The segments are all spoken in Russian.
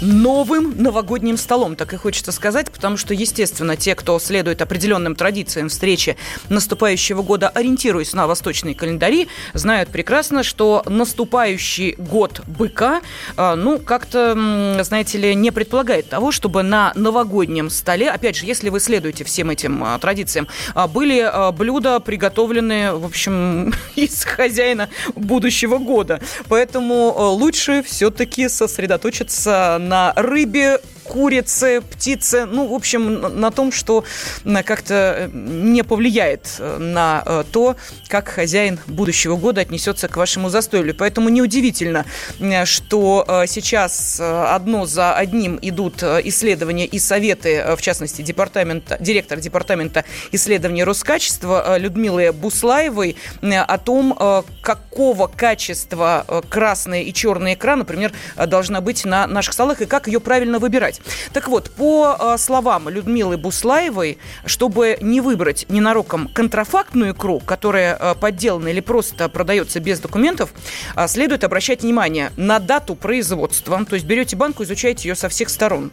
новым новогодним столом, так и хочется сказать, потому что, естественно, те, кто следует определенным традициям встречи наступающего года, ориентируясь на восточные календари, знают прекрасно, что наступающий год быка, э, ну, как-то, знаете ли, не предполагает того, чтобы на новогоднем столе, опять же, если вы следуете всем этим э, традициям, э, были блюда приготовленные, в общем, из хозяина будущего года. Поэтому лучше все-таки сосредоточиться на рыбе, курице, птице, ну, в общем, на- том, что как-то э, не повлияет э, на э, то, как хозяин будущего года отнесется к вашему застолью. Поэтому неудивительно, что сейчас одно за одним идут исследования и советы, в частности, департамента, директор департамента исследований Роскачества Людмилы Буслаевой о том, какого качества красная и черная икра, например, должна быть на наших столах и как ее правильно выбирать. Так вот, по э, словам Людмилы Буслаевой, чтобы не выбрать ненароком контрафактную икру, которая э, подделана или просто продается без документов, э, следует обращать внимание на дату производства. То есть берете банку, изучаете ее со всех сторон.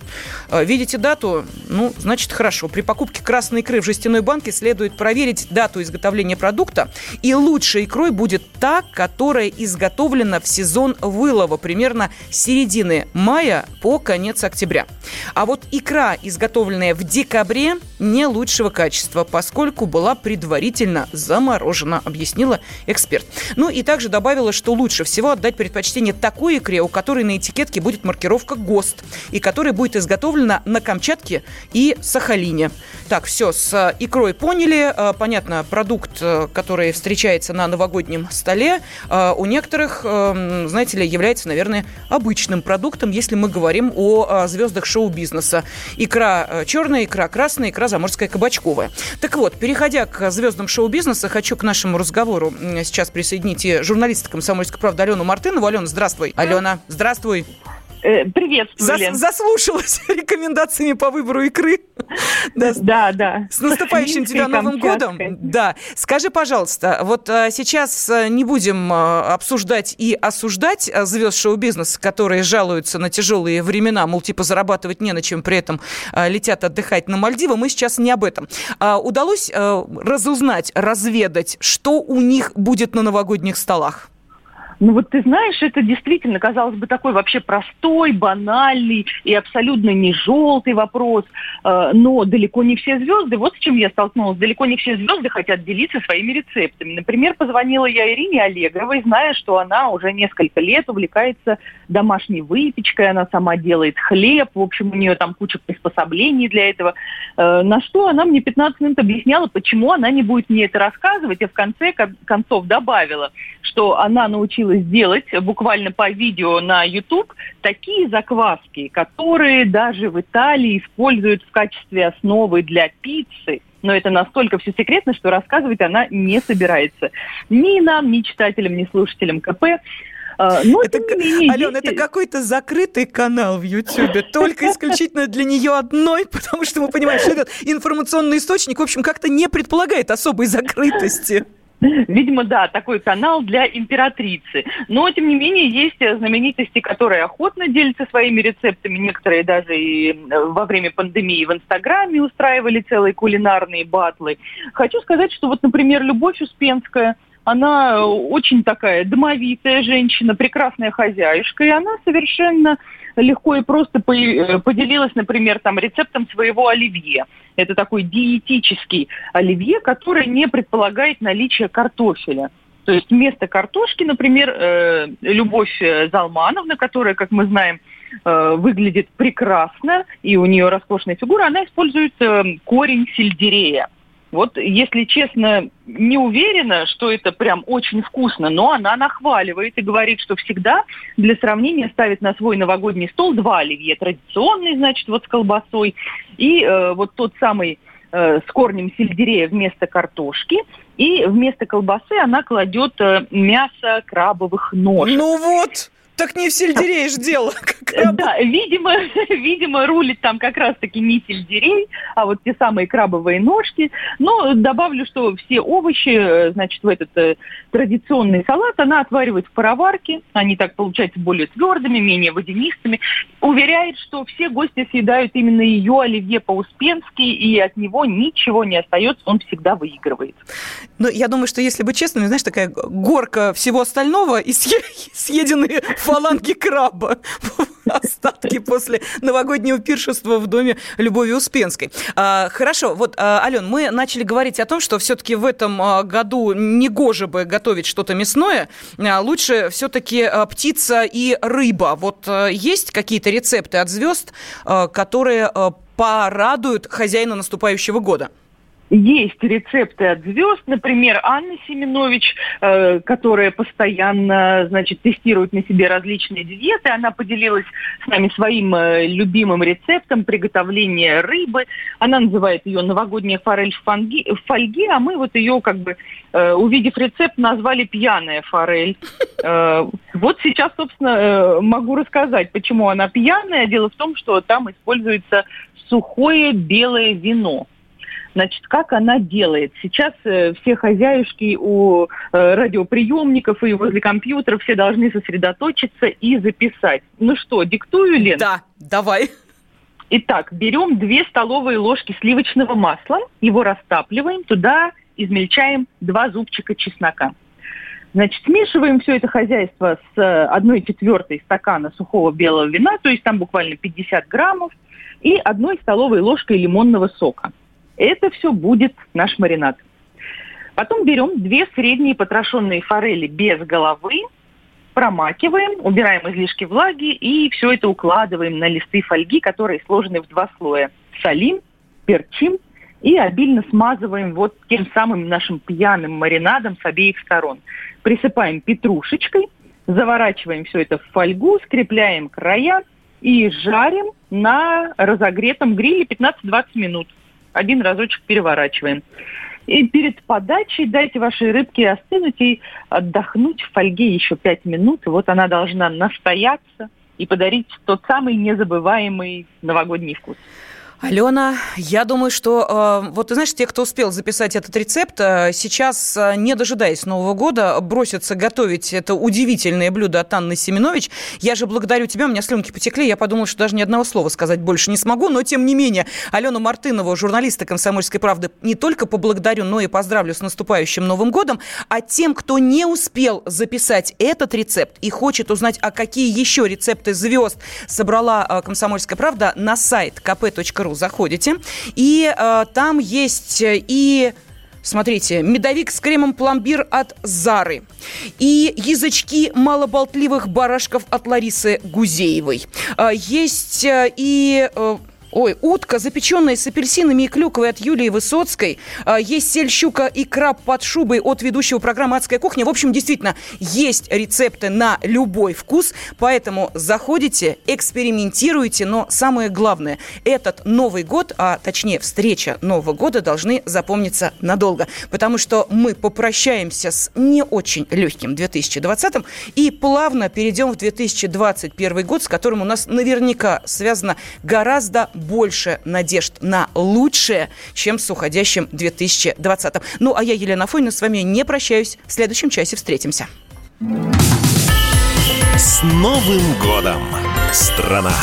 Видите дату? Ну, значит, хорошо. При покупке красной икры в жестяной банке следует проверить дату изготовления продукта. И лучшей икрой будет та, которая изготовлена в сезон вылова, примерно с середины мая по конец октября. А вот икра, изготовленная в декабре, не лучшего качества, поскольку была предварительно заморожена, объяснила эксперт. Ну и также добавила, что лучше всего отдать предпочтение такой икре, у которой на этикетке будет маркировка ГОСТ, и которая будет изготовлена на Камчатке и Сахалине. Так, все, с икрой поняли. Э, Понятно, продукт, э, который встречается на новогоднем столе, э, у некоторых, э, знаете ли, является, наверное, обычным продуктом, если мы говорим о э, звездах шоу-бизнеса. Икра э, черная, икра красная, икра заморская кабачковая. Так вот, переходя к звездам шоу-бизнеса, хочу к нашему разговору сейчас присоединить и журналиста «Комсомольской правды» Алену Мартынову. Алена, здравствуй. Алена, здравствуй. Э, Приветствую, Зас- заслушалась рекомендациями по выбору икры. Да, Да, да. с наступающим тебя Новым годом. Да. Скажи, пожалуйста, вот а, сейчас а, не будем а, обсуждать и осуждать звезд шоу-бизнеса, которые жалуются на тяжелые времена, мол, типа зарабатывать не на чем, при этом летят отдыхать на Мальдивы. Мы сейчас не об этом. Удалось разузнать, разведать, что у них будет на новогодних столах? Ну вот ты знаешь, это действительно, казалось бы, такой вообще простой, банальный и абсолютно не желтый вопрос. Э, Но далеко не все звезды, вот с чем я столкнулась, далеко не все звезды хотят делиться своими рецептами. Например, позвонила я Ирине Олеговой, зная, что она уже несколько лет увлекается домашней выпечкой, она сама делает хлеб, в общем, у нее там куча приспособлений для этого. Э, На что она мне 15 минут объясняла, почему она не будет мне это рассказывать, и в конце кон- концов добавила, что она научилась делать буквально по видео на YouTube такие закваски, которые даже в Италии используют в качестве основы для пиццы. Но это настолько все секретно, что рассказывать она не собирается. Ни нам, ни читателям, ни слушателям КП. Э, Но, Это, менее, Алена, есть- это какой-то закрытый канал в Ютьюбе, только исключительно для нее одной, потому что мы понимаем, что этот информационный источник, в общем, как-то не предполагает особой закрытости. Видимо, да, такой канал для императрицы. Но, тем не менее, есть э, знаменитости, которые охотно делятся своими рецептами. Некоторые даже и э, во время пандемии в Инстаграме устраивали целые кулинарные батлы. Хочу сказать, что вот, например, Любовь Успенская, она э, очень такая домовитая женщина, прекрасная хозяюшка, и она совершенно легко и просто э, поделилась, например, там рецептом своего оливье. Это такой диетический оливье, который не предполагает наличие картофеля. То есть вместо картошки, например, э, Любовь Залмановна, которая, как мы знаем, выглядит прекрасно, и у нее роскошная фигура, она использует корень сельдерея. Вот, если честно, не уверена, что это прям очень вкусно, но она нахваливает и говорит, что всегда для сравнения ставит на свой новогодний стол два оливье. Традиционный, значит, вот с колбасой, и э, вот тот самый э, с корнем сельдерея вместо картошки. И вместо колбасы она кладет э, мясо крабовых ножек. Ну вот, так не в сельдерее ж дело. Да, видимо, видимо, рулит там как раз-таки не сельдерей, а вот те самые крабовые ножки. Но добавлю, что все овощи, э, значит, в этот э, традиционный салат она отваривает в пароварке. Они так получаются более твердыми, менее водянистыми. Уверяет, что все гости съедают именно ее оливье по-успенски, и от него ничего не остается, он всегда выигрывает. Ну, я думаю, что если быть честным, знаешь, такая горка всего остального и съеденные фаланги краба. Остатки после новогоднего пиршества в доме Любови Успенской. А, хорошо, вот, а, Ален, мы начали говорить о том, что все-таки в этом а, году не гоже бы готовить что-то мясное. А, лучше все-таки а, птица и рыба. Вот а, есть какие-то рецепты от звезд, которые порадуют хозяина наступающего года? Есть рецепты от звезд, например, Анна Семенович, э, которая постоянно, значит, тестирует на себе различные диеты. Она поделилась с нами своим э, любимым рецептом приготовления рыбы. Она называет ее новогодняя форель в, фанги, в фольге, а мы вот ее, как бы, э, увидев рецепт, назвали пьяная форель. Вот сейчас, собственно, могу рассказать, почему она пьяная. Дело в том, что там используется сухое белое вино. Значит, как она делает? Сейчас э, все хозяюшки у э, радиоприемников и возле компьютеров все должны сосредоточиться и записать. Ну что, диктую, Лен? Да, давай. Итак, берем две столовые ложки сливочного масла, его растапливаем, туда измельчаем два зубчика чеснока. Значит, смешиваем все это хозяйство с э, одной четвертой стакана сухого белого вина, то есть там буквально 50 граммов, и одной столовой ложкой лимонного сока. Это все будет наш маринад. Потом берем две средние потрошенные форели без головы, промакиваем, убираем излишки влаги и все это укладываем на листы фольги, которые сложены в два слоя. Солим, перчим и обильно смазываем вот тем самым нашим пьяным маринадом с обеих сторон. Присыпаем петрушечкой, заворачиваем все это в фольгу, скрепляем края и жарим на разогретом гриле 15-20 минут один разочек переворачиваем. И перед подачей дайте вашей рыбке остынуть и отдохнуть в фольге еще пять минут. И вот она должна настояться и подарить тот самый незабываемый новогодний вкус. Алена, я думаю, что э, вот ты знаешь, те, кто успел записать этот рецепт, э, сейчас, э, не дожидаясь Нового года, бросятся готовить это удивительное блюдо от Анны Семенович. Я же благодарю тебя, у меня слюнки потекли, я подумала, что даже ни одного слова сказать больше не смогу, но тем не менее, Алену Мартынову, журналиста «Комсомольской правды», не только поблагодарю, но и поздравлю с наступающим Новым годом. А тем, кто не успел записать этот рецепт и хочет узнать, а какие еще рецепты звезд собрала «Комсомольская правда», на сайт kp.ru заходите, и э, там есть э, и Смотрите, медовик с кремом пломбир от Зары. И язычки малоболтливых барашков от Ларисы Гузеевой. Э, есть э, и Ой, утка, запеченная с апельсинами и клюквой от Юлии Высоцкой. А, есть сель, щука и краб под шубой от ведущего программы «Адская кухня». В общем, действительно, есть рецепты на любой вкус, поэтому заходите, экспериментируйте, но самое главное, этот Новый год, а точнее встреча Нового года должны запомниться надолго, потому что мы попрощаемся с не очень легким 2020 и плавно перейдем в 2021 год, с которым у нас наверняка связано гораздо больше надежд на лучшее, чем с уходящим 2020. Ну, а я, Елена Фойна, с вами не прощаюсь. В следующем часе встретимся. С Новым годом, страна!